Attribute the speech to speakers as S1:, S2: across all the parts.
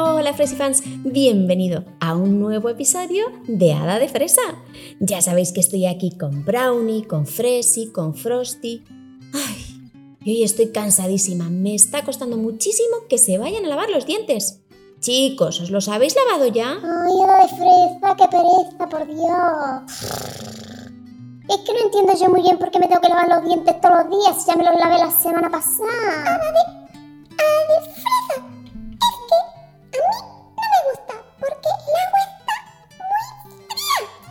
S1: Hola Fresifans, bienvenido a un nuevo episodio de Hada de Fresa. Ya sabéis que estoy aquí con Brownie, con Fresi, con Frosty. Ay, y hoy estoy cansadísima, me está costando muchísimo que se vayan a lavar los dientes. Chicos, ¿os los habéis lavado ya?
S2: Ay, Hada de Fresa, qué pereza, por Dios. Es que no entiendo yo muy bien por qué me tengo que lavar los dientes todos los días si ya me los lavé la semana pasada. Hada de, Hada de Fresa,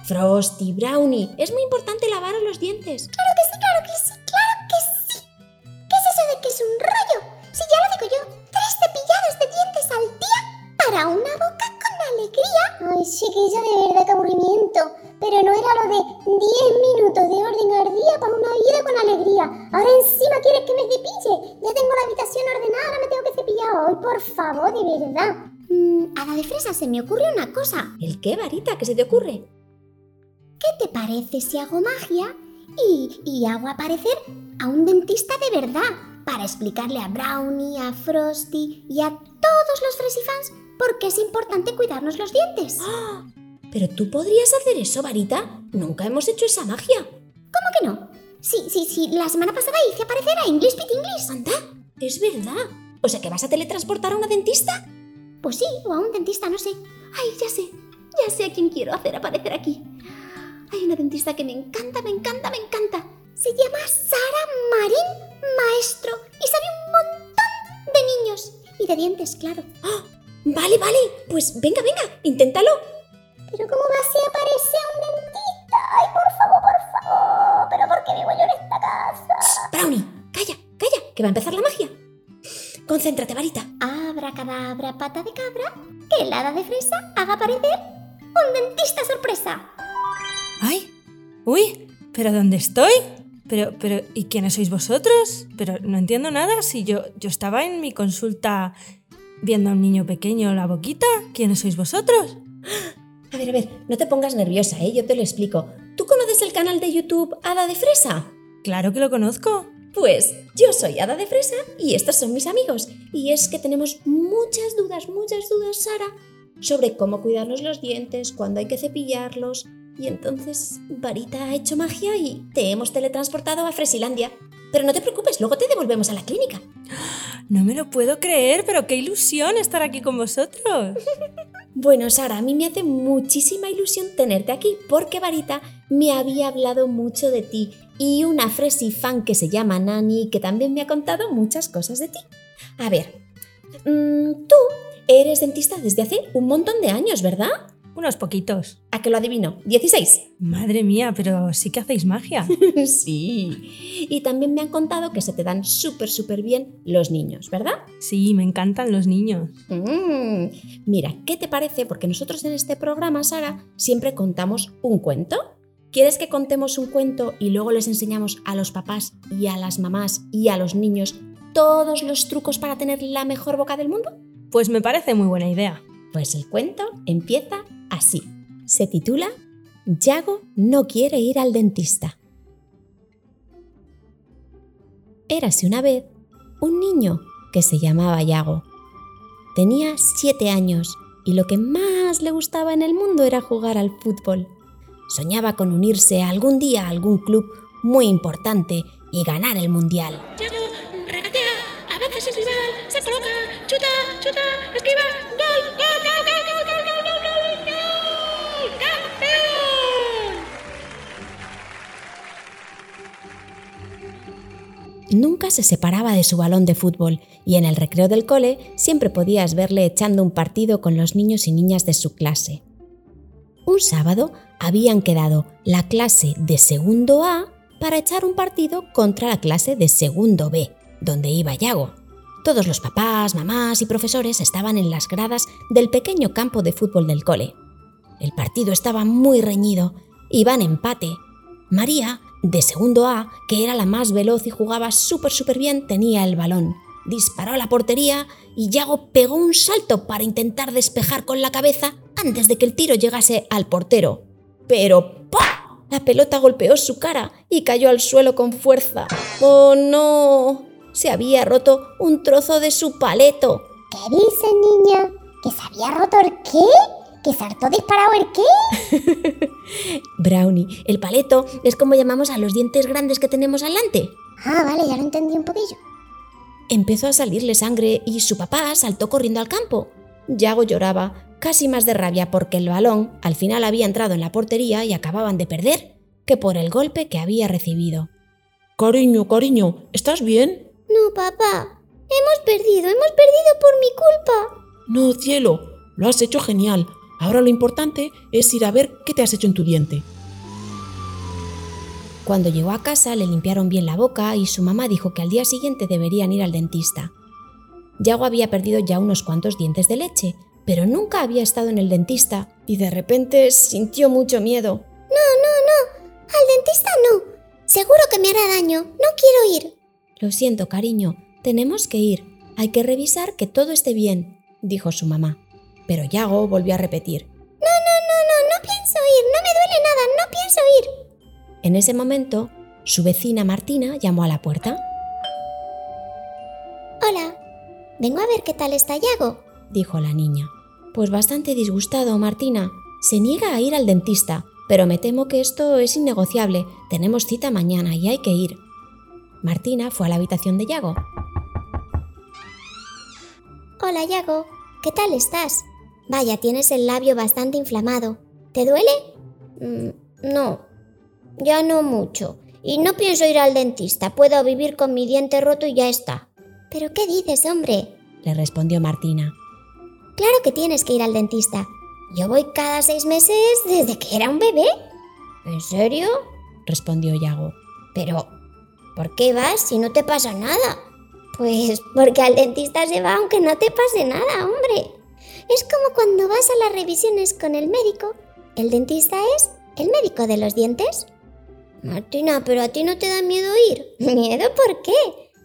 S1: Frosty, Brownie, es muy importante lavaros los dientes.
S2: Claro que sí, claro que sí, claro que sí. ¿Qué es eso de que es un rollo? Si ya lo digo yo, tres cepillados de dientes al día para una boca con alegría. Ay, chiquilla, de verdad, qué aburrimiento. Pero no era lo de 10 minutos de orden al día para una vida con alegría. Ahora encima quieres que me cepille. Ya tengo la habitación ordenada, ahora me tengo que cepillar hoy, por favor, de verdad. Mm, a la de fresa se me ocurre una cosa.
S1: ¿El qué, varita? ¿Qué se te ocurre?
S2: ¿Qué te parece si hago magia y, y hago aparecer a un dentista de verdad? Para explicarle a Brownie, a Frosty y a todos los Fresifans por qué es importante cuidarnos los dientes.
S1: ¡Ah! ¿Pero tú podrías hacer eso, varita? Nunca hemos hecho esa magia.
S2: ¿Cómo que no? Sí, sí, sí, la semana pasada hice aparecer a English Pit English.
S1: Anda, es verdad. O sea que vas a teletransportar a una dentista.
S2: Pues sí, o a un dentista, no sé. Ay, ya sé, ya sé a quién quiero hacer aparecer aquí. Hay una dentista que me encanta, me encanta, me encanta. Se llama Sara Marín Maestro y sabe un montón de niños. Y de dientes, claro.
S1: ¡Ah! Vale, vale. Pues venga, venga, inténtalo.
S2: Pero ¿cómo va a ser aparecer un dentista? Ay, por favor, por favor. ¿Pero por qué vivo yo en esta casa?
S1: Brownie, calla, calla, que va a empezar la magia. Concéntrate, varita.
S2: Abracadabra, pata de cabra, que el hada de fresa haga aparecer un dentista sorpresa.
S3: ¡Ay! ¡Uy! ¿Pero dónde estoy? Pero, pero, ¿y quiénes sois vosotros? Pero no entiendo nada. Si yo, yo estaba en mi consulta viendo a un niño pequeño la boquita. ¿Quiénes sois vosotros?
S1: A ver, a ver, no te pongas nerviosa, ¿eh? Yo te lo explico. ¿Tú conoces el canal de YouTube Hada de Fresa?
S3: Claro que lo conozco.
S1: Pues yo soy Hada de Fresa y estos son mis amigos. Y es que tenemos muchas dudas, muchas dudas, Sara, sobre cómo cuidarnos los dientes, cuándo hay que cepillarlos. Y entonces Varita ha hecho magia y te hemos teletransportado a Fresilandia. Pero no te preocupes, luego te devolvemos a la clínica.
S3: No me lo puedo creer, pero qué ilusión estar aquí con vosotros.
S1: Bueno, Sara, a mí me hace muchísima ilusión tenerte aquí porque Varita me había hablado mucho de ti y una Fresi fan que se llama Nani que también me ha contado muchas cosas de ti. A ver, mm, tú eres dentista desde hace un montón de años, ¿verdad?
S3: Unos poquitos.
S1: ¿A que lo adivino? ¿16?
S3: Madre mía, pero sí que hacéis magia.
S1: sí. Y también me han contado que se te dan súper, súper bien los niños, ¿verdad?
S3: Sí, me encantan los niños.
S1: Mm, Mira, ¿qué te parece? Porque nosotros en este programa, Sara, siempre contamos un cuento. ¿Quieres que contemos un cuento y luego les enseñamos a los papás y a las mamás y a los niños todos los trucos para tener la mejor boca del mundo?
S3: Pues me parece muy buena idea.
S1: Pues el cuento empieza así. Se titula Yago no quiere ir al dentista. Érase una vez un niño que se llamaba Yago. Tenía siete años y lo que más le gustaba en el mundo era jugar al fútbol. Soñaba con unirse algún día a algún club muy importante y ganar el mundial.
S4: Yago,
S1: Nunca se separaba de su balón de fútbol y en el recreo del cole siempre podías verle echando un partido con los niños y niñas de su clase. Un sábado habían quedado la clase de segundo A para echar un partido contra la clase de segundo B, donde iba Yago. Todos los papás, mamás y profesores estaban en las gradas del pequeño campo de fútbol del cole. El partido estaba muy reñido, iban empate. María, de segundo A, que era la más veloz y jugaba súper súper bien, tenía el balón. Disparó a la portería y Yago pegó un salto para intentar despejar con la cabeza antes de que el tiro llegase al portero. Pero ¡pah! La pelota golpeó su cara y cayó al suelo con fuerza. ¡Oh no! Se había roto un trozo de su paleto.
S2: ¿Qué dice, niña? ¿Que se había roto el qué? ¿Que se hartó disparado el qué?
S1: Brownie, el paleto es como llamamos a los dientes grandes que tenemos adelante.
S2: Ah, vale, ya lo entendí un poquillo.
S1: Empezó a salirle sangre y su papá saltó corriendo al campo. Yago lloraba, casi más de rabia porque el balón al final había entrado en la portería y acababan de perder, que por el golpe que había recibido.
S5: Cariño, cariño, ¿estás bien?
S2: No, papá. Hemos perdido, hemos perdido por mi culpa.
S5: No, cielo, lo has hecho genial. Ahora lo importante es ir a ver qué te has hecho en tu diente.
S1: Cuando llegó a casa le limpiaron bien la boca y su mamá dijo que al día siguiente deberían ir al dentista. Yago había perdido ya unos cuantos dientes de leche, pero nunca había estado en el dentista y de repente sintió mucho miedo.
S2: No, no, no. Al dentista no. Seguro que me hará daño. No quiero ir.
S1: Lo siento, cariño, tenemos que ir. Hay que revisar que todo esté bien, dijo su mamá. Pero Yago volvió a repetir.
S2: No, no, no, no, no pienso ir. No me duele nada. No pienso ir.
S1: En ese momento, su vecina Martina llamó a la puerta.
S2: Hola. Vengo a ver qué tal está Yago,
S1: dijo la niña. Pues bastante disgustado, Martina. Se niega a ir al dentista, pero me temo que esto es innegociable. Tenemos cita mañana y hay que ir. Martina fue a la habitación de Yago.
S2: Hola, Yago. ¿Qué tal estás? Vaya, tienes el labio bastante inflamado. ¿Te duele? Mm, no, ya no mucho. Y no pienso ir al dentista. Puedo vivir con mi diente roto y ya está. ¿Pero qué dices, hombre?
S1: le respondió Martina.
S2: Claro que tienes que ir al dentista. Yo voy cada seis meses desde que era un bebé. ¿En serio?
S1: respondió Yago.
S2: Pero, ¿por qué vas si no te pasa nada? Pues porque al dentista se va aunque no te pase nada, hombre. Es como cuando vas a las revisiones con el médico. El dentista es el médico de los dientes. Martina, pero a ti no te da miedo ir. ¿Miedo por qué?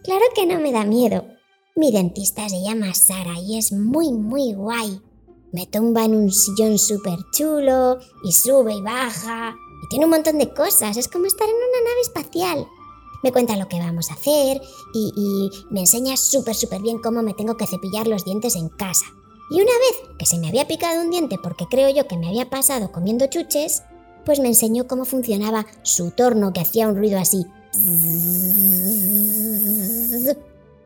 S2: Claro que no me da miedo. Mi dentista se llama Sara y es muy, muy guay. Me tumba en un sillón súper chulo y sube y baja y tiene un montón de cosas. Es como estar en una nave espacial. Me cuenta lo que vamos a hacer y, me enseña súper, súper bien cómo me tengo que cepillar los dientes en casa. Y una vez que se me había picado un diente porque creo yo que me había pasado comiendo chuches, pues me enseñó cómo funcionaba su torno que hacía un ruido así.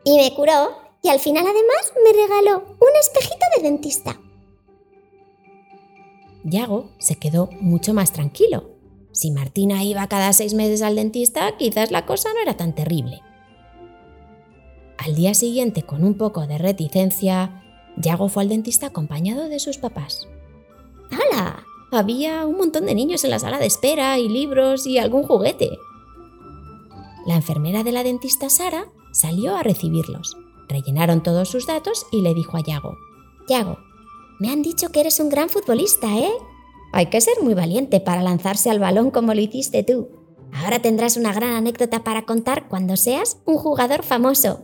S2: Y me curó y al final además me regaló un espejito de dentista.
S1: Yago se quedó mucho más tranquilo. Si Martina iba cada seis meses al dentista, quizás la cosa no era tan terrible. Al día siguiente, con un poco de reticencia, Yago fue al dentista acompañado de sus papás.
S2: ¡Hala!
S1: Había un montón de niños en la sala de espera y libros y algún juguete. La enfermera de la dentista Sara salió a recibirlos. Rellenaron todos sus datos y le dijo a Yago,
S2: Yago, me han dicho que eres un gran futbolista, ¿eh?
S1: Hay que ser muy valiente para lanzarse al balón como lo hiciste tú.
S2: Ahora tendrás una gran anécdota para contar cuando seas un jugador famoso.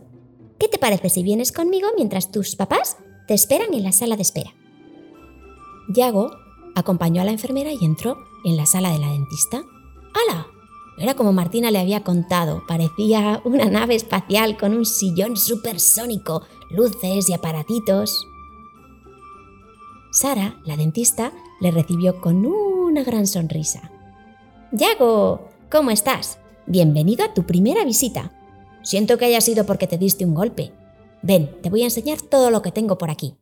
S2: ¿Qué te parece si vienes conmigo mientras tus papás te esperan en la sala de espera?
S1: Yago acompañó a la enfermera y entró en la sala de la dentista. ¡Hala! Era como Martina le había contado, parecía una nave espacial con un sillón supersónico, luces y aparatitos. Sara, la dentista, le recibió con una gran sonrisa. Yago, ¿cómo estás? Bienvenido a tu primera visita. Siento que haya sido porque te diste un golpe. Ven, te voy a enseñar todo lo que tengo por aquí.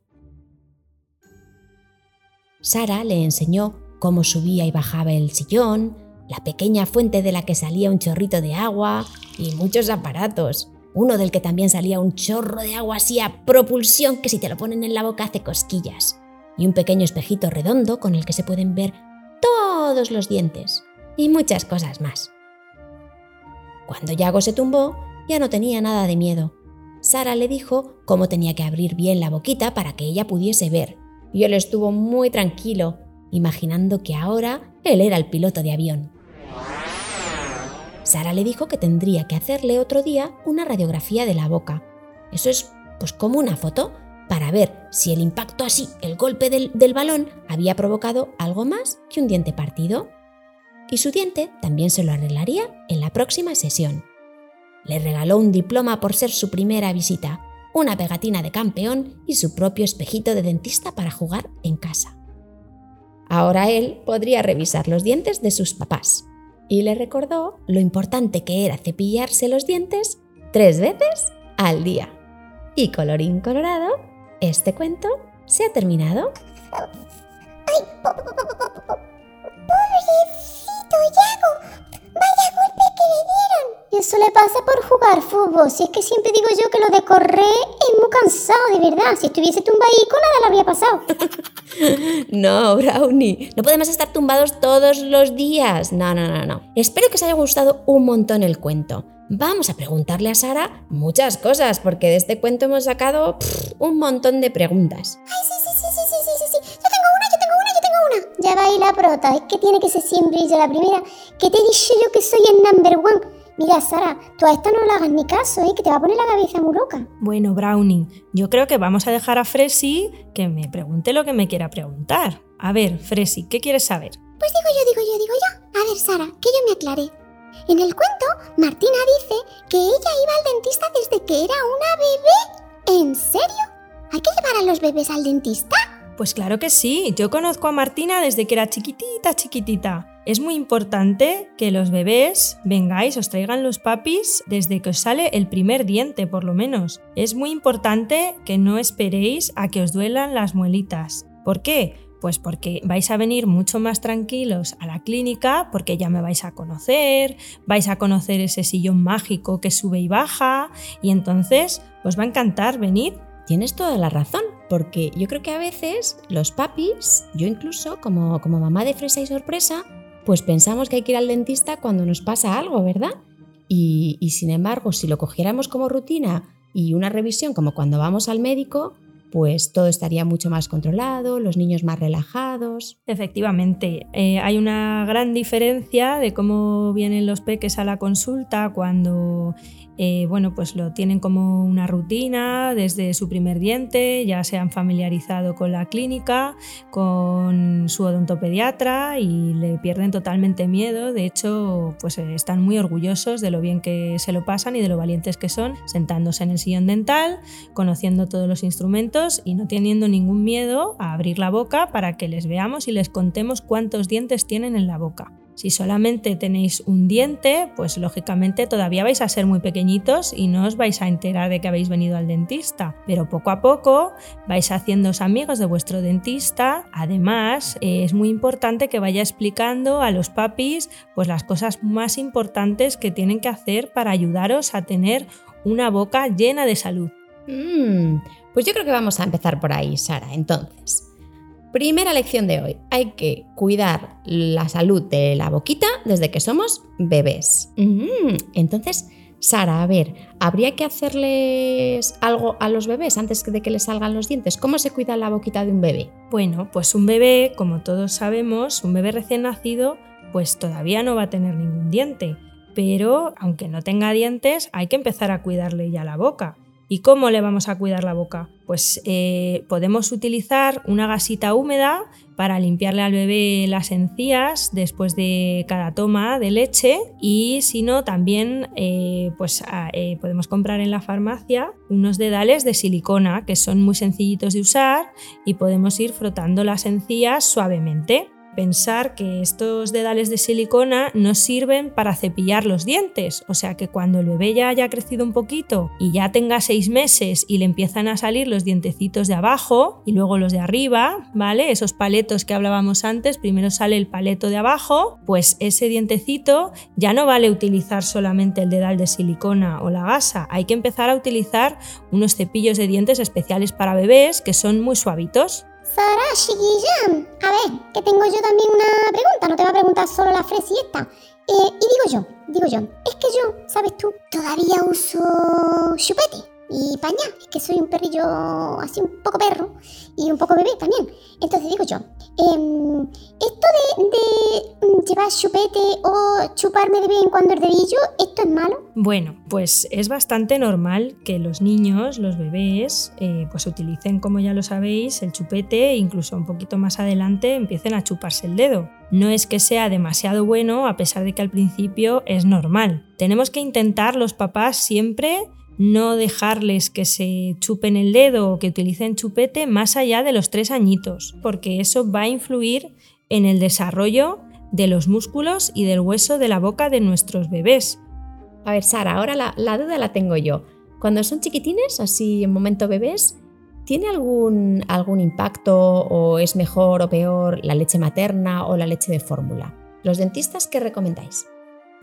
S1: Sara le enseñó cómo subía y bajaba el sillón, la pequeña fuente de la que salía un chorrito de agua y muchos aparatos. Uno del que también salía un chorro de agua así a propulsión que si te lo ponen en la boca hace cosquillas. Y un pequeño espejito redondo con el que se pueden ver todos los dientes. Y muchas cosas más. Cuando Yago se tumbó, ya no tenía nada de miedo. Sara le dijo cómo tenía que abrir bien la boquita para que ella pudiese ver. Y él estuvo muy tranquilo, imaginando que ahora él era el piloto de avión. Sara le dijo que tendría que hacerle otro día una radiografía de la boca. Eso es pues como una foto para ver si el impacto así, el golpe del, del, balón, había provocado algo más que un diente partido. Y su diente también se lo arreglaría en la próxima sesión. Le regaló un diploma por ser su primera visita una pegatina de campeón y su propio espejito de dentista para jugar en casa. Ahora él podría revisar los dientes de sus papás y le recordó lo importante que era cepillarse los dientes tres veces al día. Y colorín colorado, este cuento se ha terminado.
S2: ¡Vaya golpe que le dieron! Eso le pasa por jugar fútbol. Si es que siempre digo yo que lo de correr es muy cansado, de verdad. Si estuviese tumbadico, nada le habría pasado.
S1: No, Brownie, no podemos estar tumbados todos los días. No, no, no, no. Espero que os haya gustado un montón el cuento. Vamos a preguntarle a Sara muchas cosas, porque de este cuento hemos sacado pff, un montón de preguntas.
S2: Ay, sí, Ya va ahí la prota. Es que tiene que ser siempre ella la primera. Que te dicho yo que soy el number one. Mira, Sara, tú a esta no le hagas ni caso, ¿eh? Que te va a poner la cabeza muy loca.
S3: Bueno, Browning, yo creo que vamos a dejar a Fresi que me pregunte lo que me quiera preguntar. A ver, Fresi, ¿qué quieres saber?
S2: Pues digo yo, digo yo, digo yo. A ver, Sara, que yo me aclaré. En el cuento, Martina dice que ella iba al dentista desde que era una bebé. ¿En serio? ¿Hay que llevar a los bebés al dentista?
S3: Pues claro que sí, yo conozco a Martina desde que era chiquitita, chiquitita. Es muy importante que los bebés vengáis, os traigan los papis desde que os sale el primer diente, por lo menos. Es muy importante que no esperéis a que os duelan las muelitas. ¿Por qué? Pues porque vais a venir mucho más tranquilos a la clínica, porque ya me vais a conocer, vais a conocer ese sillón mágico que sube y baja, y entonces os va a encantar venir
S1: Tienes toda la razón, porque yo creo que a veces los papis, yo incluso como, como mamá de fresa y sorpresa, pues pensamos que hay que ir al dentista cuando nos pasa algo, ¿verdad? Y, y sin embargo, si lo cogiéramos como rutina y una revisión como cuando vamos al médico, pues todo estaría mucho más controlado, los niños más relajados.
S3: Efectivamente, eh, hay una gran diferencia de cómo vienen los peques a la consulta cuando eh, bueno, pues lo tienen como una rutina desde su primer diente, ya se han familiarizado con la clínica, con su odontopediatra y le pierden totalmente miedo. De hecho, pues eh, están muy orgullosos de lo bien que se lo pasan y de lo valientes que son, sentándose en el sillón dental, conociendo todos los instrumentos y no teniendo ningún miedo a abrir la boca para que les veamos y les contemos cuántos dientes tienen en la boca. Si solamente tenéis un diente, pues lógicamente todavía vais a ser muy pequeñitos y no os vais a enterar de que habéis venido al dentista. Pero poco a poco vais haciéndoos amigos de vuestro dentista. Además, es muy importante que vaya explicando a los papis pues las cosas más importantes que tienen que hacer para ayudaros a tener una boca llena de salud.
S1: Mm, pues yo creo que vamos a empezar por ahí, Sara. Entonces, primera lección de hoy. Hay que cuidar la salud de la boquita desde que somos bebés. Mm, entonces, Sara, a ver, ¿habría que hacerles algo a los bebés antes de que les salgan los dientes? ¿Cómo se cuida la boquita de un bebé?
S3: Bueno, pues un bebé, como todos sabemos, un bebé recién nacido, pues todavía no va a tener ningún diente. Pero aunque no tenga dientes, hay que empezar a cuidarle ya la boca. ¿Y cómo le vamos a cuidar la boca? Pues eh, podemos utilizar una gasita húmeda para limpiarle al bebé las encías después de cada toma de leche y si no también eh, pues, eh, podemos comprar en la farmacia unos dedales de silicona que son muy sencillitos de usar y podemos ir frotando las encías suavemente. Pensar que estos dedales de silicona nos sirven para cepillar los dientes, o sea que cuando el bebé ya haya crecido un poquito y ya tenga seis meses y le empiezan a salir los dientecitos de abajo y luego los de arriba, ¿vale? Esos paletos que hablábamos antes, primero sale el paleto de abajo, pues ese dientecito ya no vale utilizar solamente el dedal de silicona o la gasa, hay que empezar a utilizar unos cepillos de dientes especiales para bebés que son muy suavitos.
S2: Sara, chiquilla, a ver, que tengo yo también una pregunta, no te va a preguntar solo la fresiesta. Eh, y digo yo, digo yo, es que yo, ¿sabes tú? Todavía uso chupete y pañal, es que soy un perrillo así un poco perro y un poco bebé también. Entonces digo yo, em, esto de, de, mm, llevar chupete o chuparme de vez en cuando el dedillo, ¿esto es malo?
S3: Bueno, pues es bastante normal que los niños, los bebés, eh, pues utilicen, como ya lo sabéis, el chupete e incluso un poquito más adelante empiecen a chuparse el dedo. No es que sea demasiado bueno, a pesar de que al principio es normal. Tenemos que intentar los papás siempre no dejarles que se chupen el dedo o que utilicen chupete más allá de los tres añitos, porque eso va a influir en el desarrollo de los músculos y del hueso de la boca de nuestros bebés.
S1: A ver, Sara, ahora la, duda la tengo yo. Cuando son chiquitines, así en momento bebés, ¿tiene algún, algún impacto o es mejor o peor la leche materna o la leche de fórmula? ¿Los dentistas qué recomendáis?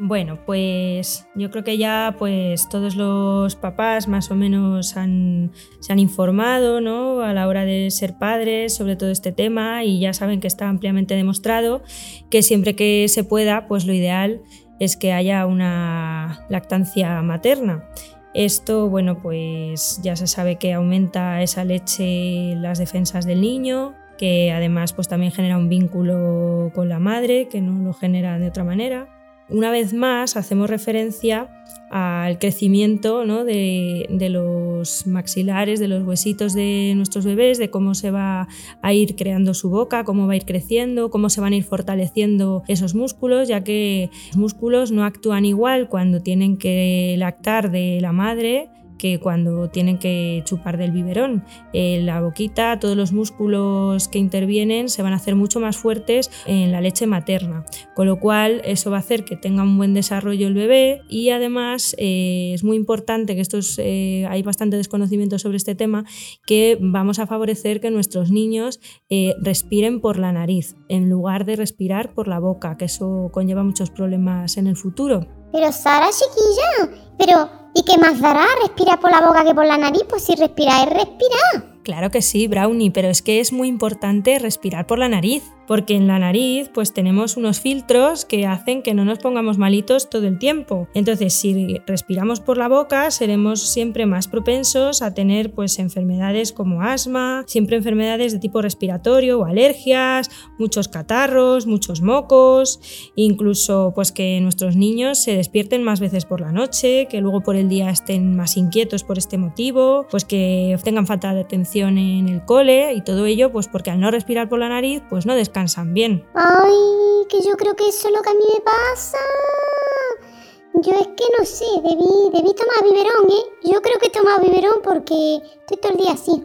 S3: Bueno, pues yo creo que ya pues todos los papás más o menos se han informado ¿no? a la hora de ser padres sobre todo este tema y ya saben que está ampliamente demostrado que siempre que se pueda, pues lo ideal es que haya una lactancia materna. Esto, bueno, pues ya se sabe que aumenta esa leche las defensas del niño, que además pues también genera un vínculo con la madre, que no lo genera de otra manera. Una vez más, hacemos referencia al crecimiento ¿no? de, de los maxilares, de los huesitos de nuestros bebés, de cómo se va a ir creando su boca, cómo va a ir creciendo, cómo se van a ir fortaleciendo esos músculos, ya que los músculos no actúan igual cuando tienen que lactar de la madre que cuando tienen que chupar del biberón. Eh, la boquita, todos los músculos que intervienen se van a hacer mucho más fuertes en la leche materna, con lo cual eso va a hacer que tenga un buen desarrollo el bebé y además eh, es muy importante que estos, eh, hay bastante desconocimiento sobre este tema, que vamos a favorecer que nuestros niños eh, respiren por la nariz en lugar de respirar por la boca, que eso conlleva muchos problemas en el futuro.
S2: Pero Sara, chiquilla, pero ¿y qué más dará respirar por la boca que por la nariz? Pues si respirar es respirar.
S3: Claro que sí, Brownie, pero es que es muy importante respirar por la nariz, porque en la nariz pues tenemos unos filtros que hacen que no nos pongamos malitos todo el tiempo. Entonces, si respiramos por la boca, seremos siempre más propensos a tener pues enfermedades como asma, siempre enfermedades de tipo respiratorio o alergias, muchos catarros, muchos mocos, incluso pues que nuestros niños se despierten más veces por la noche, que luego por el día estén más inquietos por este motivo, pues que tengan falta de atención en el cole y todo ello pues porque al no respirar por la nariz pues no descansan bien.
S2: Ay, que yo creo que eso es lo que a mí me pasa. Yo es que no sé, debí, debí tomar biberón, ¿eh? Yo creo que he tomado biberón porque estoy todo el día así.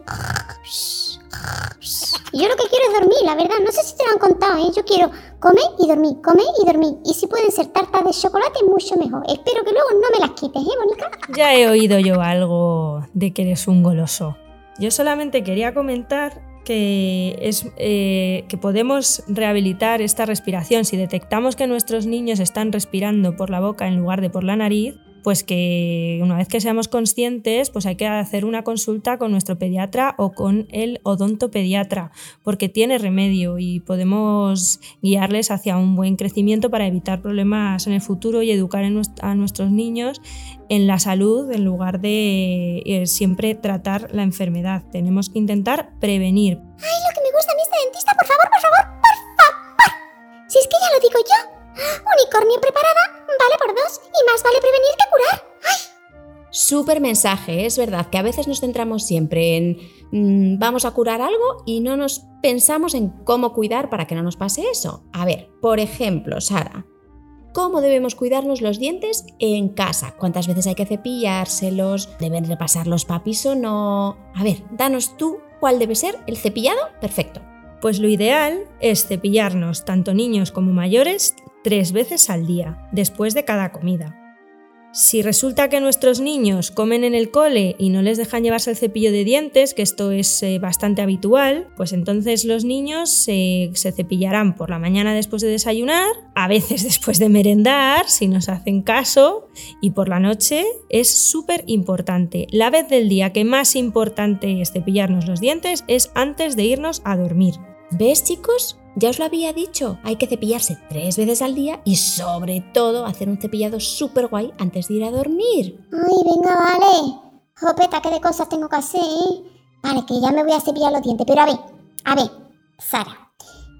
S2: Y yo lo que quiero es dormir, la verdad. No sé si te lo han contado, ¿eh? Yo quiero comer y dormir, comer y dormir. Y si pueden ser tartas de chocolate, mucho mejor. Espero que luego no me las quites, ¿eh, Bonica?
S3: Ya he oído yo algo de que eres un goloso. Yo solamente quería comentar que, es, eh, que podemos rehabilitar esta respiración. Si detectamos que nuestros niños están respirando por la boca en lugar de por la nariz, pues que una vez que seamos conscientes, pues hay que hacer una consulta con nuestro pediatra o con el odontopediatra, porque tiene remedio y podemos guiarles hacia un buen crecimiento para evitar problemas en el futuro y educar a nuestros niños en la salud en lugar de eh, siempre tratar la enfermedad. Tenemos que intentar prevenir.
S2: Ay, lo que me gusta a mí este dentista, por favor, por favor, por favor. Si es que ya lo digo yo. Unicornio preparada vale por dos y más vale prevenir que curar. Ay,
S1: Súper mensaje, es verdad que a veces nos centramos siempre en mm, vamos a curar algo y no nos pensamos en cómo cuidar para que no nos pase eso. A ver, por ejemplo, Sara, ¿cómo debemos cuidarnos los dientes en casa? ¿Cuántas veces hay que cepillárselos? ¿Deben repasar los papis o no? A ver, danos tú cuál debe ser el cepillado perfecto.
S3: Pues lo ideal es cepillarnos, tanto niños como mayores, tres veces al día, después de cada comida. Si resulta que nuestros niños comen en el cole y no les dejan llevarse el cepillo de dientes, que esto es eh, bastante habitual, pues entonces los niños se, se cepillarán por la mañana después de desayunar, a veces después de merendar, si nos hacen caso, y por la noche es súper importante. La vez del día que más importante es cepillarnos los dientes es antes de irnos a dormir.
S1: ¿Ves, chicos? Ya os lo había dicho, hay que cepillarse tres veces al día y sobre todo hacer un cepillado súper guay antes de ir a dormir.
S2: ay, venga, vale. Jopeta, qué de cosas tengo que hacer. ¿eh? Vale, que ya me voy a cepillar los dientes. Pero a ver, a ver, Sara.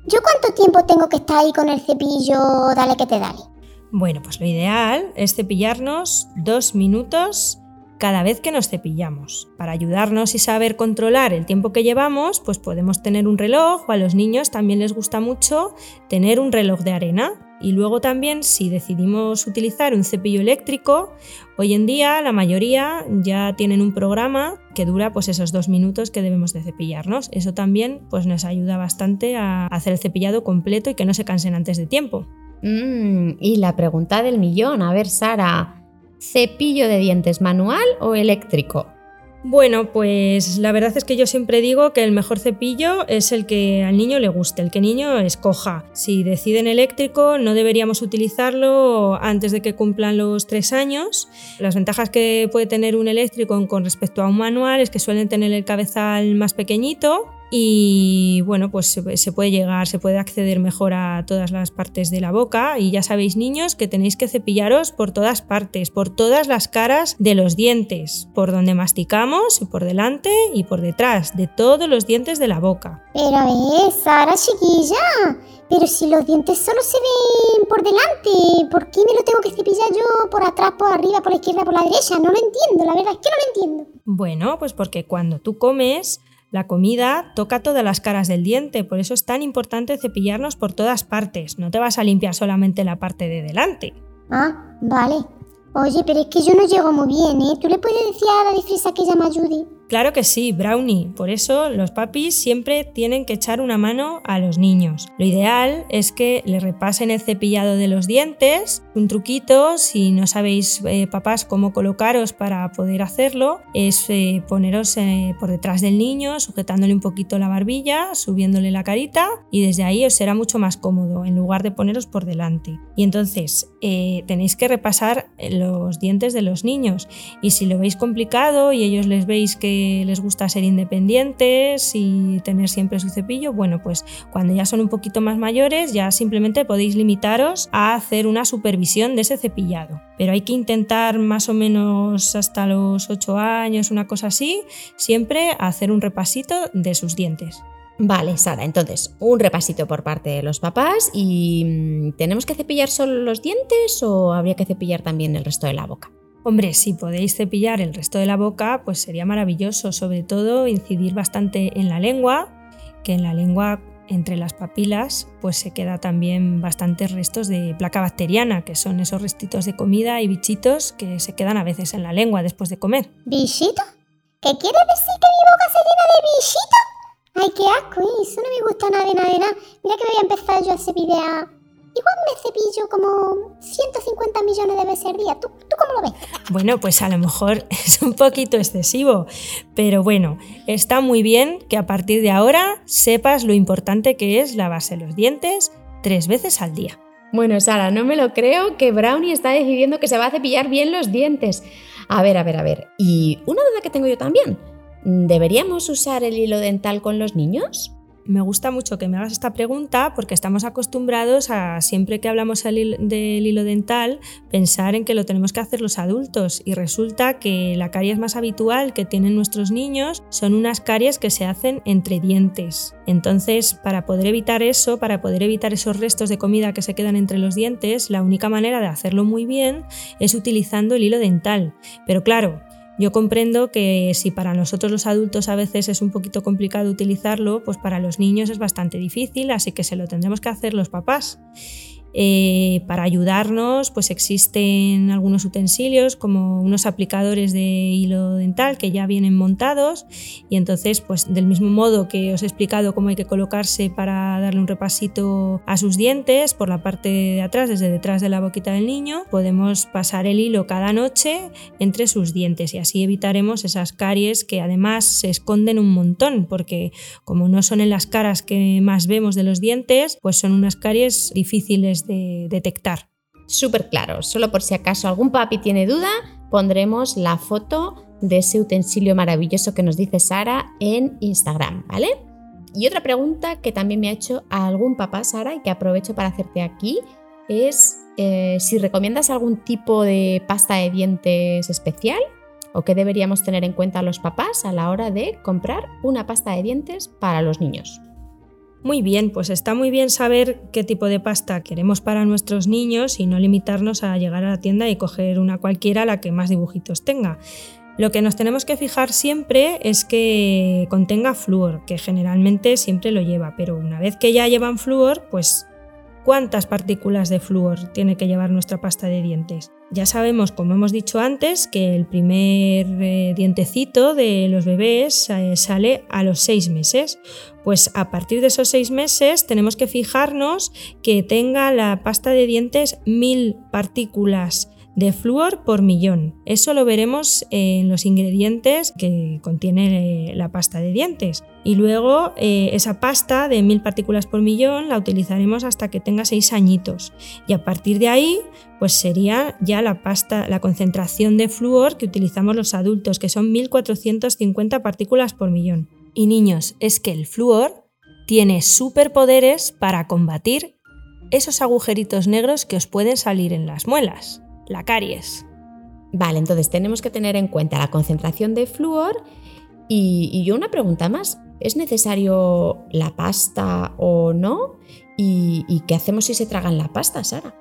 S2: ¿Yo cuánto tiempo tengo que estar ahí con el cepillo? Dale que te dale.
S3: Bueno, pues lo ideal es cepillarnos dos minutos cada vez que nos cepillamos. Para ayudarnos y saber controlar el tiempo que llevamos, pues podemos tener un reloj o a los niños también les gusta mucho tener un reloj de arena. Y luego también si decidimos utilizar un cepillo eléctrico, hoy en día la mayoría ya tienen un programa que dura pues esos dos minutos que debemos de cepillarnos. Eso también pues nos ayuda bastante a hacer el cepillado completo y que no se cansen antes de tiempo.
S1: Mm, y la pregunta del millón, a ver Sara, ¿cepillo de dientes manual o eléctrico?
S3: Bueno, pues la verdad es que yo siempre digo que el mejor cepillo es el que al niño le guste, el que el niño escoja. Si deciden eléctrico, no deberíamos utilizarlo antes de que cumplan los tres años. Las ventajas que puede tener un eléctrico con respecto a un manual es que suelen tener el cabezal más pequeñito y bueno, pues se, puede llegar, se puede acceder mejor a todas las partes de la boca y ya sabéis niños que tenéis que cepillaros por todas partes, por todas las caras de los dientes, por donde masticamos, y por delante y por detrás, de todos los dientes de la boca.
S2: Pero a ver, Sara chiquilla, pero si los dientes solo se ven por delante, ¿por qué me lo tengo que cepillar yo por atrás, por arriba, por la izquierda, por la derecha? No lo entiendo, la verdad es que no lo entiendo.
S3: Bueno, pues porque cuando tú comes la comida toca todas las caras del diente, por eso es tan importante cepillarnos por todas partes. No te vas a limpiar solamente la parte de delante.
S2: Ah, vale. Oye, pero es que yo no llego muy bien, ¿eh? ¿Tú le puedes decir a la de que llama Judy?
S3: Claro que sí, Brownie. Por eso los papis siempre tienen que echar una mano a los niños. Lo ideal es que le repasen el cepillado de los dientes. Un truquito, si no sabéis, eh, papás, cómo colocaros para poder hacerlo, es eh, poneros eh, por detrás del niño, sujetándole un poquito la barbilla, subiéndole la carita y desde ahí os será mucho más cómodo en lugar de poneros por delante. Y entonces tenéis que repasar los dientes de los niños. Y si lo veis complicado y ellos les veis que les gusta ser independientes y tener siempre su cepillo, bueno, pues cuando ya son un poquito más mayores ya simplemente podéis limitaros a hacer una supervisión de ese cepillado. Pero hay que intentar más o menos hasta los 8 años, una cosa así, siempre hacer un repasito de sus dientes.
S1: Vale, Sara, entonces, un repasito por parte de los papás y mm, ¿tenemos que cepillar solo los dientes o habría que cepillar también el resto de la boca?
S3: Hombre, si podéis cepillar el resto de la boca, pues sería maravilloso, sobre todo incidir bastante en la lengua, que en la lengua entre las papilas pues se queda también bastantes restos de placa bacteriana, que son esos restitos de comida y bichitos que se quedan a veces en la lengua después de comer.
S2: ¿Bichito? ¿Qué quiere decir que mi boca se llena de bichitos? Ay, qué asco, eso no me gusta nada de nada de nada. Mira que voy a empezar yo a cepillar Igual me cepillo como 150 millones de veces al día. ¿Tú, ¿Tú cómo lo ves?
S3: Bueno, pues a lo mejor es un poquito excesivo, pero bueno, está muy bien que a partir de ahora sepas lo importante que es lavarse los dientes tres veces al día.
S1: Bueno, Sara, no me lo creo que Brownie está decidiendo que se va a cepillar bien los dientes. A ver, a ver, a ver. Y una duda que tengo yo también. ¿Deberíamos usar el hilo dental con los niños?
S3: Me gusta mucho que me hagas esta pregunta porque estamos acostumbrados a siempre que hablamos del hilo dental pensar en que lo tenemos que hacer los adultos y resulta que la caries más habitual que tienen nuestros niños son unas caries que se hacen entre dientes. Entonces, para poder evitar eso, para poder evitar esos restos de comida que se quedan entre los dientes, la única manera de hacerlo muy bien es utilizando el hilo dental. Pero claro, yo comprendo que si para nosotros los adultos a veces es un poquito complicado utilizarlo, pues para los niños es bastante difícil, así que se lo tendremos que hacer los papás. Eh, para ayudarnos, pues existen algunos utensilios como unos aplicadores de hilo dental que ya vienen montados. Y entonces, pues del mismo modo que os he explicado cómo hay que colocarse para darle un repasito a sus dientes por la parte de atrás, desde detrás de la boquita del niño, podemos pasar el hilo cada noche entre sus dientes. Y así evitaremos esas caries que además se esconden un montón porque como no son en las caras que más vemos de los dientes, pues son unas caries difíciles de detectar.
S1: Súper claro, solo por si acaso algún papi tiene duda, pondremos la foto de ese utensilio maravilloso que nos dice Sara en Instagram, ¿vale? Y otra pregunta que también me ha hecho algún papá, Sara, y que aprovecho para hacerte aquí, es eh, si recomiendas algún tipo de pasta de dientes especial o qué deberíamos tener en cuenta los papás a la hora de comprar una pasta de dientes para los niños.
S3: Muy bien, pues está muy bien saber qué tipo de pasta queremos para nuestros niños y no limitarnos a llegar a la tienda y coger una cualquiera la que más dibujitos tenga. Lo que nos tenemos que fijar siempre es que contenga flúor, que generalmente siempre lo lleva, pero una vez que ya llevan flúor, pues ¿Cuántas partículas de flúor tiene que llevar nuestra pasta de dientes? Ya sabemos, como hemos dicho antes, que el primer eh, dientecito de los bebés eh, sale a los seis meses. Pues a partir de esos seis meses tenemos que fijarnos que tenga la pasta de dientes mil partículas de flúor por millón. Eso lo veremos en los ingredientes que contiene eh, la pasta de dientes. Y luego eh, esa pasta de mil partículas por millón la utilizaremos hasta que tenga seis añitos. Y a partir de ahí, pues sería ya la pasta, la concentración de flúor que utilizamos los adultos, que son 1450 partículas por millón. Y niños, es que el flúor tiene superpoderes para combatir esos agujeritos negros que os pueden salir en las muelas la caries.
S1: Vale, entonces tenemos que tener en cuenta la concentración de flúor y, y yo una pregunta más. ¿Es necesario la pasta o no? ¿Y, ¿Y qué hacemos si se tragan la pasta, Sara?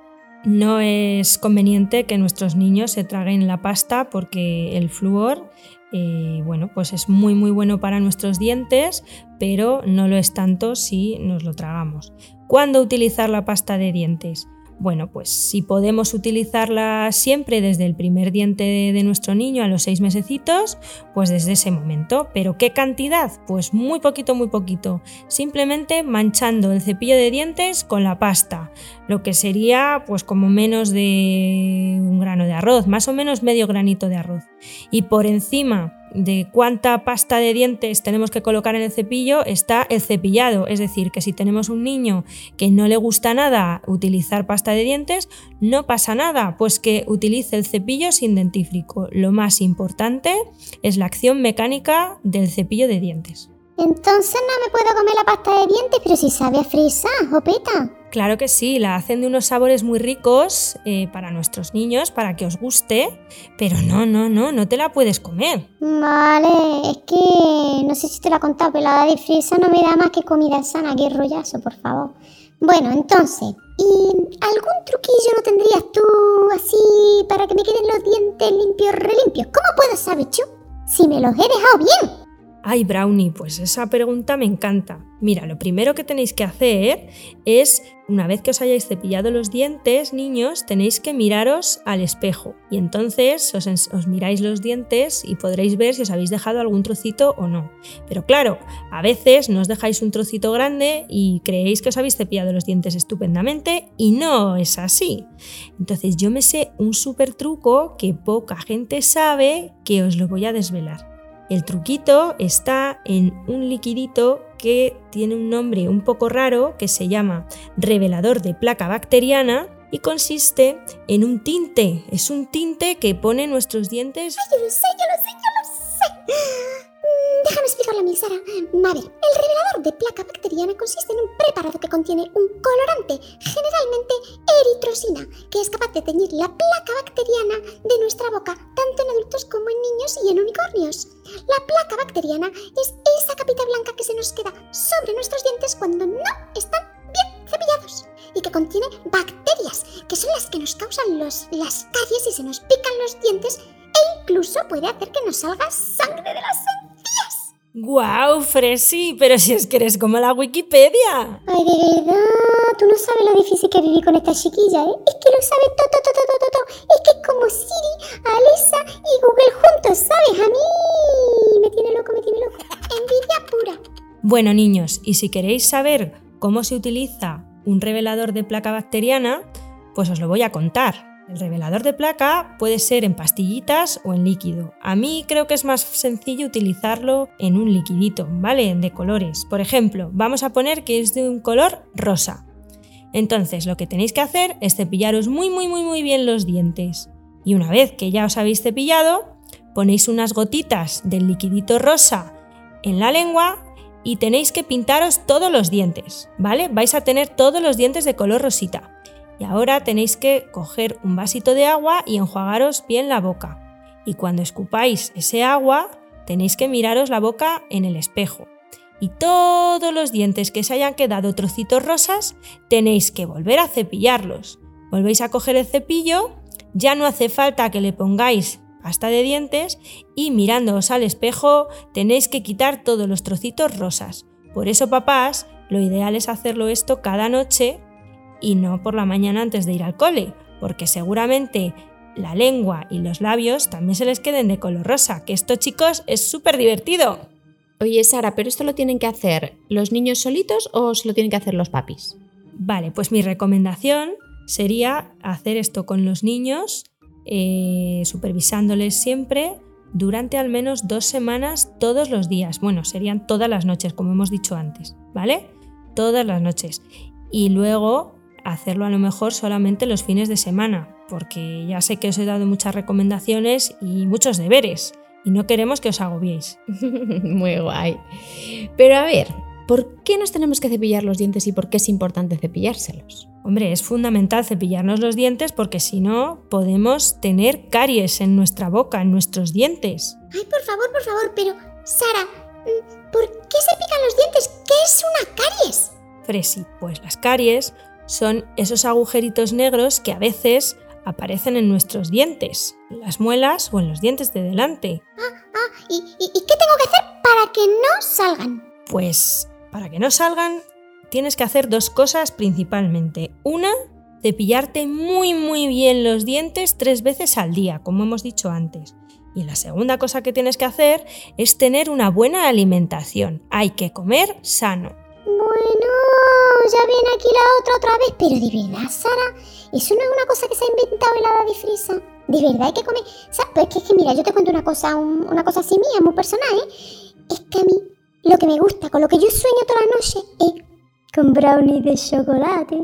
S3: No es conveniente que nuestros niños se traguen la pasta porque el flúor eh, bueno, pues es muy muy bueno para nuestros dientes, pero no lo es tanto si nos lo tragamos. ¿Cuándo utilizar la pasta de dientes? Bueno, pues si podemos utilizarla siempre desde el primer diente de nuestro niño a los seis mesecitos, pues desde ese momento. ¿Pero qué cantidad? Pues muy poquito, muy poquito. Simplemente manchando el cepillo de dientes con la pasta, lo que sería pues como menos de un grano de arroz, más o menos medio granito de arroz. Y por encima de cuánta pasta de dientes tenemos que colocar en el cepillo está el cepillado. Es decir, que si tenemos un niño que no le gusta nada utilizar pasta de dientes, no pasa nada, pues que utilice el cepillo sin dentífrico. Lo más importante es la acción mecánica del cepillo de dientes.
S2: Entonces no me puedo comer la pasta de dientes, pero si sabe a fresa, jopeta.
S3: Claro que sí, la hacen de unos sabores muy ricos eh, para nuestros niños, para que os guste, pero no, no, no, no te la puedes comer.
S2: Vale, es que no sé si te lo he contado, pero la de fresa no me da más que comida sana, que rollazo, por favor. Bueno, entonces, ¿y algún truquillo no tendrías tú así para que me queden los dientes limpios, relimpios? ¿Cómo puedo saber yo si me los he dejado bien?
S3: Ay, Brownie, pues esa pregunta me encanta. Mira, lo primero que tenéis que hacer es, una vez que os hayáis cepillado los dientes, niños, tenéis que miraros al espejo. Y entonces os, miráis los dientes y podréis ver si os habéis dejado algún trocito o no. Pero claro, a veces no os dejáis un trocito grande y creéis que os habéis cepillado los dientes estupendamente y no es así. Entonces yo me sé un súper truco que poca gente sabe que os lo voy a desvelar. El truquito está en un liquidito que tiene un nombre un poco raro que se llama revelador de placa bacteriana y consiste en un tinte. Es un tinte que pone nuestros dientes.
S2: ¡Ay, yo lo sé, yo lo sé, yo lo sé! Déjame explicarlo a mi Sara. A ver, el revelador de placa bacteriana consiste en un preparado que contiene un colorante, generalmente eritrosina, que es capaz de teñir la placa bacteriana de nuestra boca, tanto en adultos como en niños y en unicornios. La placa bacteriana es esa capita blanca que se nos queda sobre nuestros dientes cuando no están bien cepillados y que contiene bacterias, que son las que nos causan los, las caries y se nos pican los dientes e incluso puede hacer que nos salga sangre de las
S3: ¡Guau, Fresi! Pero si es que eres como la Wikipedia.
S2: Ay, de verdad, tú no sabes lo difícil que viví con esta chiquilla, ¿eh? Es que lo sabe todo, todo, todo, todo, todo. Es que es como Siri, Alexa y Google juntos, ¿sabes? A mí me tiene loco, me tiene loco. Envidia pura.
S3: Bueno, niños, y si queréis saber cómo se utiliza un revelador de placa bacteriana, pues os lo voy a contar. El revelador de placa puede ser en pastillitas o en líquido. A mí creo que es más sencillo utilizarlo en un liquidito, ¿vale? De colores. Por ejemplo, vamos a poner que es de un color rosa. Entonces, lo que tenéis que hacer es cepillaros muy, muy, muy, muy bien los dientes. Y una vez que ya os habéis cepillado, ponéis unas gotitas del liquidito rosa en la lengua y tenéis que pintaros todos los dientes, ¿vale? Vais a tener todos los dientes de color rosita. Y ahora tenéis que coger un vasito de agua y enjuagaros bien la boca. Y cuando escupáis ese agua, tenéis que miraros la boca en el espejo. Y todos los dientes que se hayan quedado trocitos rosas, tenéis que volver a cepillarlos. Volvéis a coger el cepillo, ya no hace falta que le pongáis pasta de dientes y mirándoos al espejo tenéis que quitar todos los trocitos rosas. Por eso, papás, lo ideal es hacerlo esto cada noche y no por la mañana antes de ir al cole, porque seguramente la lengua y los labios también se les queden de color rosa, que esto chicos es súper divertido.
S1: Oye, Sara, ¿pero esto lo tienen que hacer los niños solitos o se lo tienen que hacer los papis?
S3: Vale, pues mi recomendación sería hacer esto con los niños, eh, supervisándoles siempre durante al menos dos semanas todos los días. Bueno, serían todas las noches, como hemos dicho antes, ¿vale? Todas las noches. Y luego hacerlo a lo mejor solamente los fines de semana, porque ya sé que os he dado muchas recomendaciones y muchos deberes, y no queremos que os agobiéis.
S1: Muy guay. Pero a ver, ¿por qué nos tenemos que cepillar los dientes y por qué es importante cepillárselos?
S3: Hombre, es fundamental cepillarnos los dientes porque si no podemos tener caries en nuestra boca, en nuestros dientes.
S2: Ay, por favor, por favor, pero Sara, ¿por qué se pican los dientes? ¿Qué es una caries?
S3: Fresi, pues las caries son esos agujeritos negros que a veces aparecen en nuestros dientes, en las muelas o en los dientes de delante.
S2: Ah, ¿y, y, y qué tengo que hacer para que no salgan?
S3: Pues para que no salgan tienes que hacer dos cosas principalmente. Una, cepillarte muy muy bien los dientes tres veces al día, como hemos dicho antes. Y la segunda cosa que tienes que hacer es tener una buena alimentación. Hay que comer sano.
S2: Bueno, ya viene aquí la otra otra vez, pero de verdad, Sara, eso no es una cosa que se ha inventado el hada de frisa. De verdad hay que comer. Sea, pues es que mira, yo te cuento una cosa, un- una cosa así mía, muy personal, ¿eh? Es que a mí lo que me gusta, con lo que yo sueño toda la noche, es con brownies de chocolate,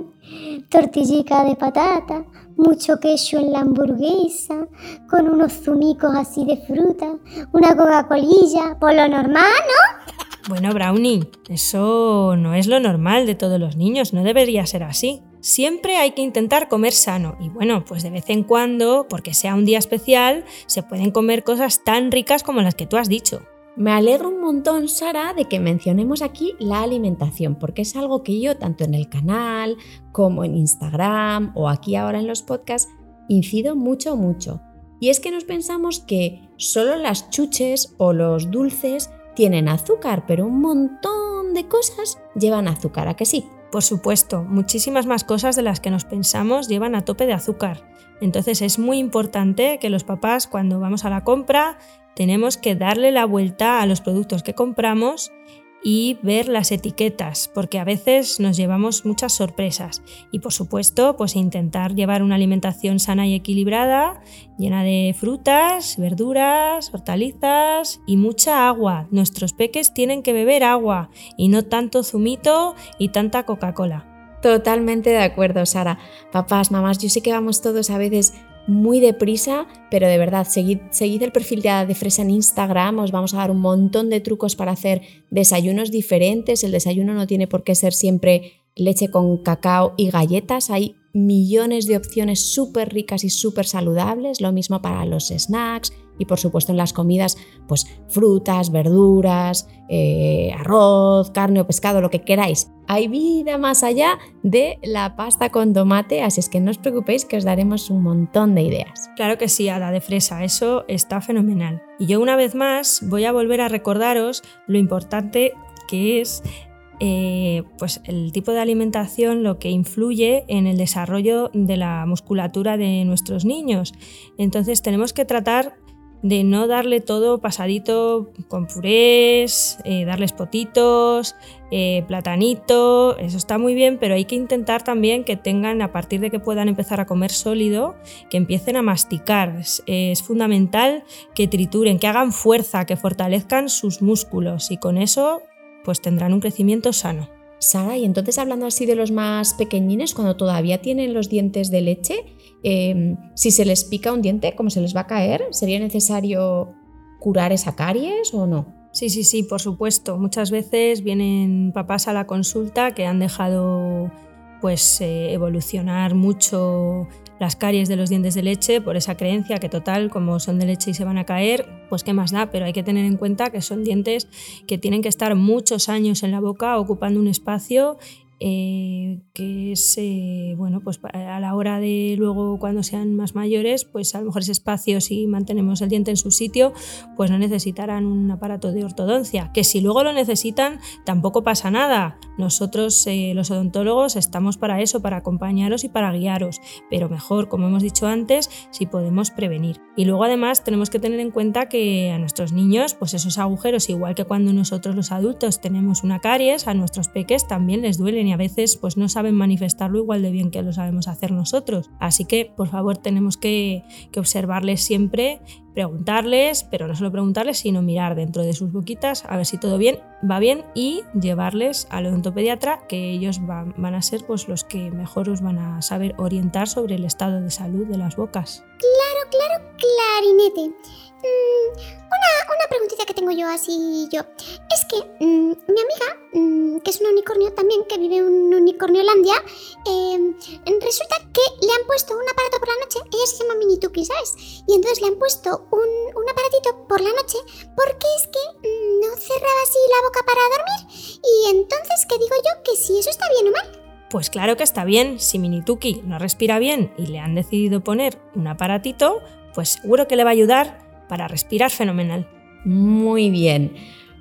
S2: tortillica de patata, mucho queso en la hamburguesa, con unos zumicos así de fruta, una Coca-Colilla, por lo normal, ¿no?
S3: Bueno, Brownie, eso no es lo normal de todos los niños, no debería ser así. Siempre hay que intentar comer sano y bueno, pues de vez en cuando, porque sea un día especial, se pueden comer cosas tan ricas como las que tú has dicho.
S1: Me alegro un montón, Sara, de que mencionemos aquí la alimentación, porque es algo que yo, tanto en el canal como en Instagram o aquí ahora en los podcasts, incido mucho, mucho. Y es que nos pensamos que solo las chuches o los dulces tienen azúcar, pero un montón de cosas llevan azúcar, ¿a que sí?
S3: Por supuesto, muchísimas más cosas de las que nos pensamos llevan a tope de azúcar. Entonces es muy importante que los papás cuando vamos a la compra tenemos que darle la vuelta a los productos que compramos y ver las etiquetas, porque a veces nos llevamos muchas sorpresas. Y por supuesto, pues intentar llevar una alimentación sana y equilibrada, llena de frutas, verduras, hortalizas y mucha agua. Nuestros peques tienen que beber agua y no tanto zumito y tanta Coca-Cola.
S1: Totalmente de acuerdo, Sara. Papás, mamás, yo sé que vamos todos a veces muy deprisa, pero de verdad, seguid, seguid el perfil de de Fresa en Instagram, os vamos a dar un montón de trucos para hacer desayunos diferentes. El desayuno no tiene por qué ser siempre leche con cacao y galletas, hay millones de opciones súper ricas y súper saludables, lo mismo para los snacks y por supuesto en las comidas, pues frutas, verduras, eh, arroz, carne o pescado, lo que queráis. Hay vida más allá de la pasta con tomate, así es que no os preocupéis que os daremos un montón de ideas.
S3: Claro que sí, Hada de fresa, eso está fenomenal. Y yo una vez más voy a volver a recordaros lo importante que es eh, pues el tipo de alimentación lo que influye en el desarrollo de la musculatura de nuestros niños. Entonces tenemos que tratar de no darle todo pasadito con purés, eh, darles potitos, eh, platanito, eso está muy bien, pero hay que intentar también que tengan, a partir de que puedan empezar a comer sólido, que empiecen a masticar. Es, es fundamental que trituren, que hagan fuerza, que fortalezcan sus músculos y con eso pues tendrán un crecimiento sano.
S1: Sara, y entonces hablando así de los más pequeñines, cuando todavía tienen los dientes de leche, eh, si se les pica un diente, ¿cómo se les va a caer? ¿Sería necesario curar esa caries o no?
S3: Sí, sí, sí, por supuesto. Muchas veces vienen papás a la consulta que han dejado pues eh, evolucionar mucho las caries de los dientes de leche por esa creencia que total, como son de leche y se van a caer, pues qué más da, pero hay que tener en cuenta que son dientes que tienen que estar muchos años en la boca ocupando un espacio eh, que es, eh, bueno, pues a la hora de luego cuando sean más mayores, pues a lo mejor ese espacio, si mantenemos el diente en su sitio, pues no necesitarán un aparato de ortodoncia, que si luego lo necesitan, tampoco pasa nada. Nosotros, eh, los odontólogos, estamos para eso, para acompañaros y para guiaros, pero mejor, como hemos dicho antes, si podemos prevenir. Y luego además tenemos que tener en cuenta que a nuestros niños, pues esos agujeros, igual que cuando nosotros los adultos tenemos una caries, a nuestros peques también les duelen y a veces pues no saben manifestarlo igual de bien que lo sabemos hacer nosotros. Así que por favor tenemos que, que observarles siempre preguntarles, pero no solo preguntarles, sino mirar dentro de sus boquitas a ver si todo bien, va bien y llevarles al odontopediatra, que ellos van, van, a ser pues, los que mejor os van a saber orientar sobre el estado de salud de las bocas.
S2: Claro, claro, clarinete. Mm, una, una, preguntita que tengo yo así yo. Es que mm, mi amiga, mm, que es un unicornio también, que vive en Unicorniolandia, eh, resulta que le han puesto un aparato por la noche, ella se llama Minituki, ¿sabes? Y entonces le han puesto un, un aparatito por la noche porque es que no cerraba así la boca para dormir. Y entonces, ¿qué digo yo? Que si eso está bien o mal.
S3: Pues claro que está bien, si Minituki no respira bien y le han decidido poner un aparatito, pues seguro que le va a ayudar para respirar fenomenal.
S1: Muy bien.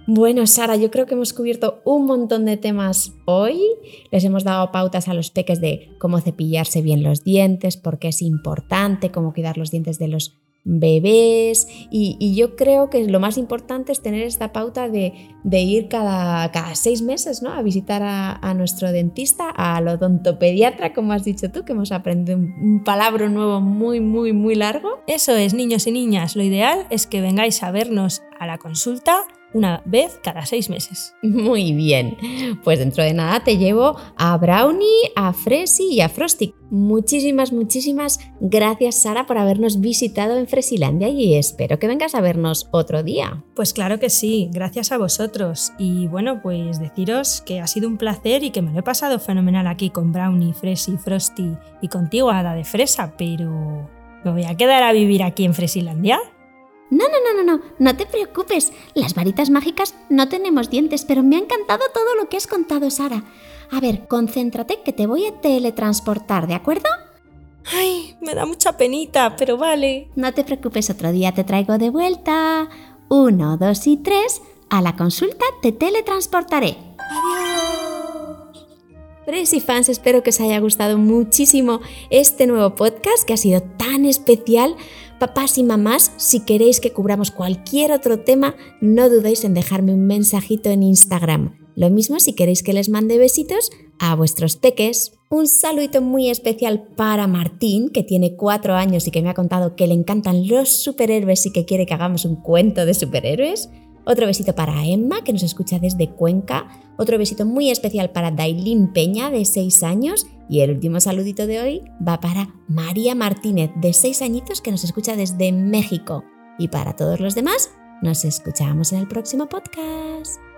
S1: Bueno, Sara, yo creo que hemos cubierto un montón de temas hoy. Les hemos dado pautas a los peques de cómo cepillarse bien los dientes, por qué es importante, cómo cuidar los dientes de los bebés y, yo creo que lo más importante es tener esta pauta de, ir cada, cada, seis meses ¿no? a visitar a, nuestro dentista, al odontopediatra, como has dicho tú, que hemos aprendido un, un palabra nuevo muy, muy, muy largo.
S3: Eso es, niños y niñas, lo ideal es que vengáis a vernos a la consulta una vez cada seis meses.
S1: Muy bien, pues dentro de nada te llevo a Brownie, a Fresi y a Frosty. Muchísimas, muchísimas gracias Sara por habernos visitado en Fresilandia y espero que vengas a vernos otro día.
S3: Pues claro que sí, gracias a vosotros. Y bueno, pues deciros que ha sido un placer y que me lo he pasado fenomenal aquí con Brownie, Fresi, Frosty y contigo, Hada de Fresa, pero... ¿Me voy a quedar a vivir aquí en Fresilandia?
S2: No, no, no, no, no, no te preocupes. Las varitas mágicas no tenemos dientes, pero me ha encantado todo lo que has contado, Sara. A ver, concéntrate que te voy a teletransportar, ¿de acuerdo?
S3: Ay, me da mucha penita, pero vale.
S2: No te preocupes, otro día te traigo de vuelta. Uno, dos y tres. A la consulta te teletransportaré.
S3: Adiós.
S1: Presi fans, espero que os haya gustado muchísimo este nuevo podcast que ha sido tan especial Papás y mamás, si queréis que cubramos cualquier otro tema, no dudéis en dejarme un mensajito en Instagram. Lo mismo si queréis que les mande besitos a vuestros peques. Un saludito muy especial para Martín, que tiene cuatro años y que me ha contado que le encantan los superhéroes y que quiere que hagamos un cuento de superhéroes. Otro besito para Emma, que nos escucha desde Cuenca. Otro besito muy especial para Dailin Peña, de 6 años. Y el último saludito de hoy va para María Martínez, de 6 añitos, que nos escucha desde México. Y para todos los demás, nos escuchamos en el próximo podcast.